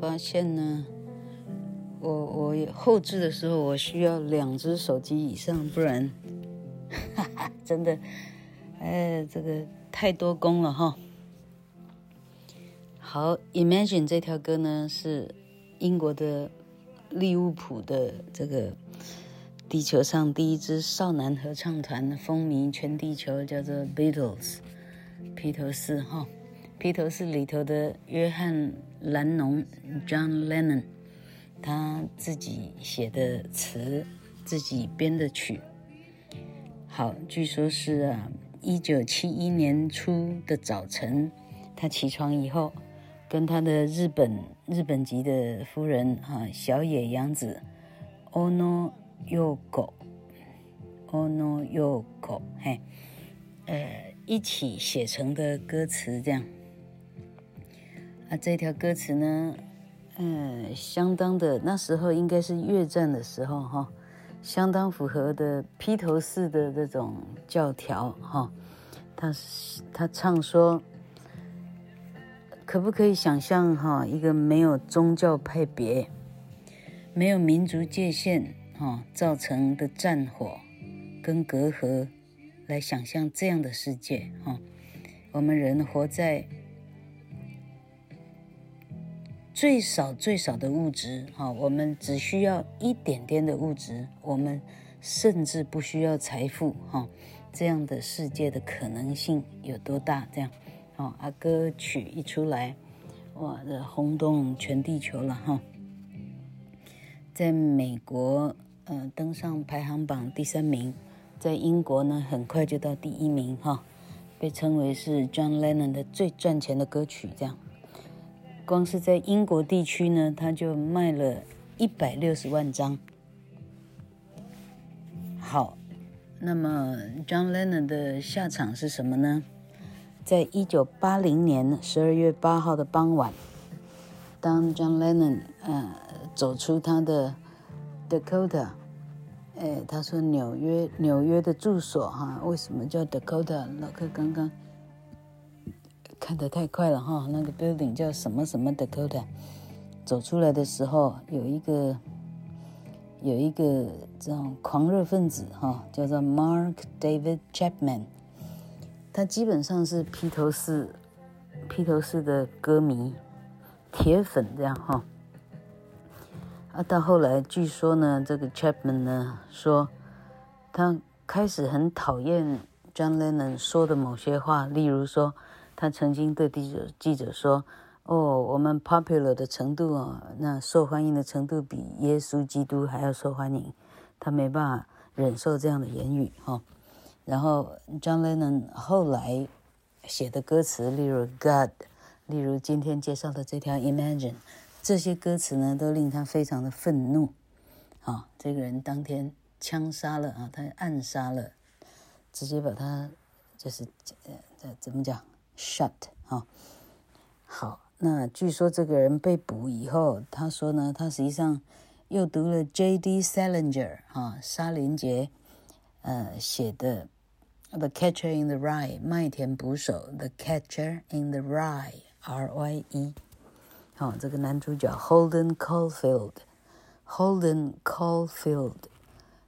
发现呢，我我后置的时候，我需要两只手机以上，不然，哈哈，真的，哎，这个太多功了哈。好，Imagine 这条歌呢是英国的利物浦的这个地球上第一支少男合唱团，风靡全地球，叫做 Beatles，披头士哈。披头士里头的约翰·兰农 （John Lennon），他自己写的词，自己编的曲。好，据说是啊，一九七一年初的早晨，他起床以后，跟他的日本日本籍的夫人啊，小野洋子 （Ono Yoko），Ono Yoko，嘿，呃，一起写成的歌词这样。啊，这一条歌词呢，嗯，相当的，那时候应该是越战的时候哈，相当符合的披头士的这种教条哈。他他唱说，可不可以想象哈，一个没有宗教派别、没有民族界限哈造成的战火跟隔阂，来想象这样的世界哈，我们人活在。最少最少的物质，哈，我们只需要一点点的物质，我们甚至不需要财富，哈，这样的世界的可能性有多大？这样，哦，啊，歌曲一出来，哇，这轰动全地球了，哈，在美国，呃，登上排行榜第三名，在英国呢，很快就到第一名，哈，被称为是 John Lennon 的最赚钱的歌曲，这样。光是在英国地区呢，他就卖了一百六十万张。好，那么 John Lennon 的下场是什么呢？在一九八零年十二月八号的傍晚，当 John Lennon 呃走出他的 Dakota，哎，他说纽约纽约的住所哈，为什么叫 Dakota？老克刚刚看得太快了哈，那个 building 叫什么什么 Dakota？走出来的时候有一个有一个这种狂热分子哈，叫做 Mark David Chapman，他基本上是披头士披头士的歌迷。铁粉这样哈，啊，到后来据说呢，这个 Chapman 呢说，他开始很讨厌 John Lennon 说的某些话，例如说，他曾经对记者记者说：“哦，我们 popular 的程度啊，那受欢迎的程度比耶稣基督还要受欢迎。”他没办法忍受这样的言语哈。然后 John Lennon 后来写的歌词，例如 God。例如今天介绍的这条《Imagine》，这些歌词呢都令他非常的愤怒。啊、这个人当天枪杀了啊，他暗杀了，直接把他就是呃怎么讲 Shut 啊、好，那据说这个人被捕以后，他说呢，他实际上又读了 J.D. Salinger 啊、沙林杰呃写的《The Catcher in the Rye》麦田捕手，《The Catcher in the Rye》。R.Y.E. 好，这个男主角 Holden Caulfield，Holden Caulfield，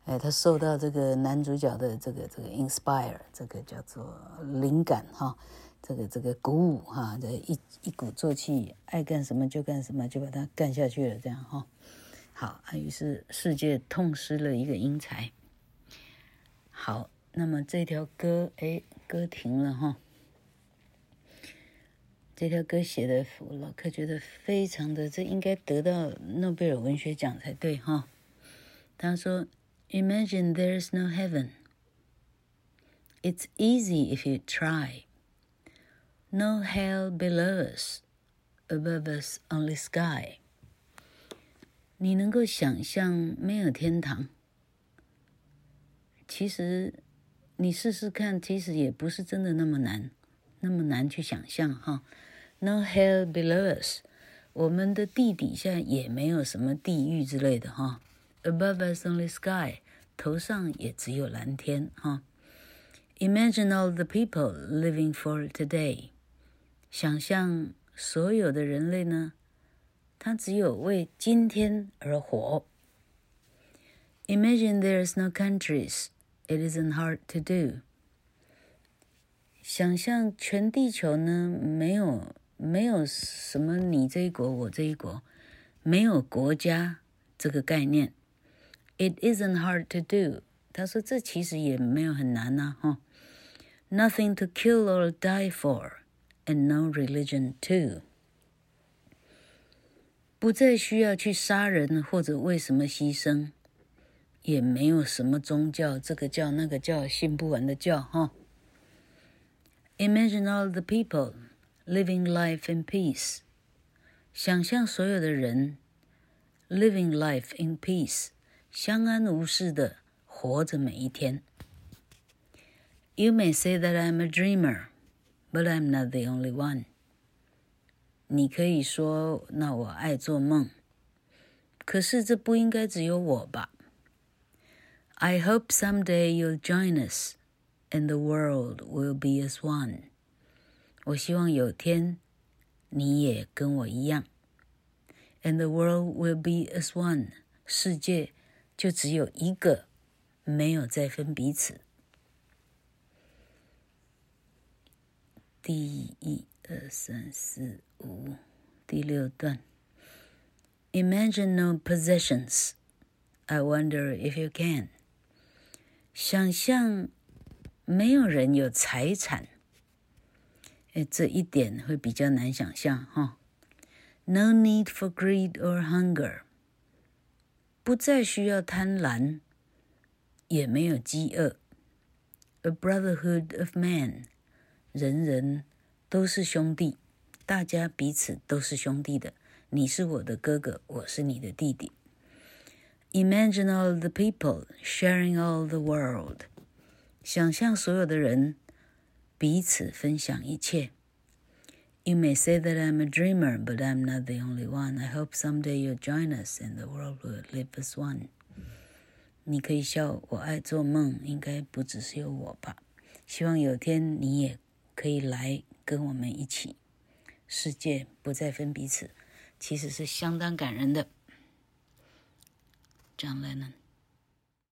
哎，他受到这个男主角的这个这个 inspire，这个叫做灵感哈，这个这个鼓舞哈，这一一鼓作气，爱干什么就干什么，就把它干下去了，这样哈。好，于是世界痛失了一个英才。好，那么这条歌，哎，歌停了哈。这条歌写的，老克觉得非常的，这应该得到诺贝尔文学奖才对哈。他说：“Imagine there is no heaven. It's easy if you try. No hell below us, above us only sky.” 你能够想象没有天堂？其实你试试看，其实也不是真的那么难，那么难去想象哈。No hell below us，我们的地底下也没有什么地狱之类的哈。Above us only sky，头上也只有蓝天哈。Imagine all the people living for today， 想象所有的人类呢，他只有为今天而活。Imagine there's no countries，it isn't hard to do。想象全地球呢，没有。没有什么你这一国我这一国，没有国家这个概念。It isn't hard to do。他说这其实也没有很难呐，哈。Nothing to kill or die for, and no religion too。不再需要去杀人或者为什么牺牲，也没有什么宗教，这个教那个教，信不完的教，哈。Imagine all the people。Living life in peace，想象所有的人 living life in peace，相安无事的活着每一天。You may say that I'm a dreamer, but I'm not the only one。你可以说，那我爱做梦，可是这不应该只有我吧？I hope someday you'll join us, and the world will be as one。我希望有天你也跟我一样，and the world will be as one，世界就只有一个，没有再分彼此。 第一、二、三、四、五，第六段。Imagine no possessions. I wonder if you can. 想象没有人有财产。哎，这一点会比较难想象哈。No need for greed or hunger，不再需要贪婪，也没有饥饿。A brotherhood of man，人人都是兄弟，大家彼此都是兄弟的。你是我的哥哥，我是你的弟弟。Imagine all the people sharing all the world，想象所有的人。彼此分享一切。You may say that I'm a dreamer, but I'm not the only one. I hope someday you'll join us and the world will live as one. 你可以笑，我爱做梦，应该不只是有我吧？希望有天你也可以来跟我们一起，世界不再分彼此，其实是相当感人的。John Lennon。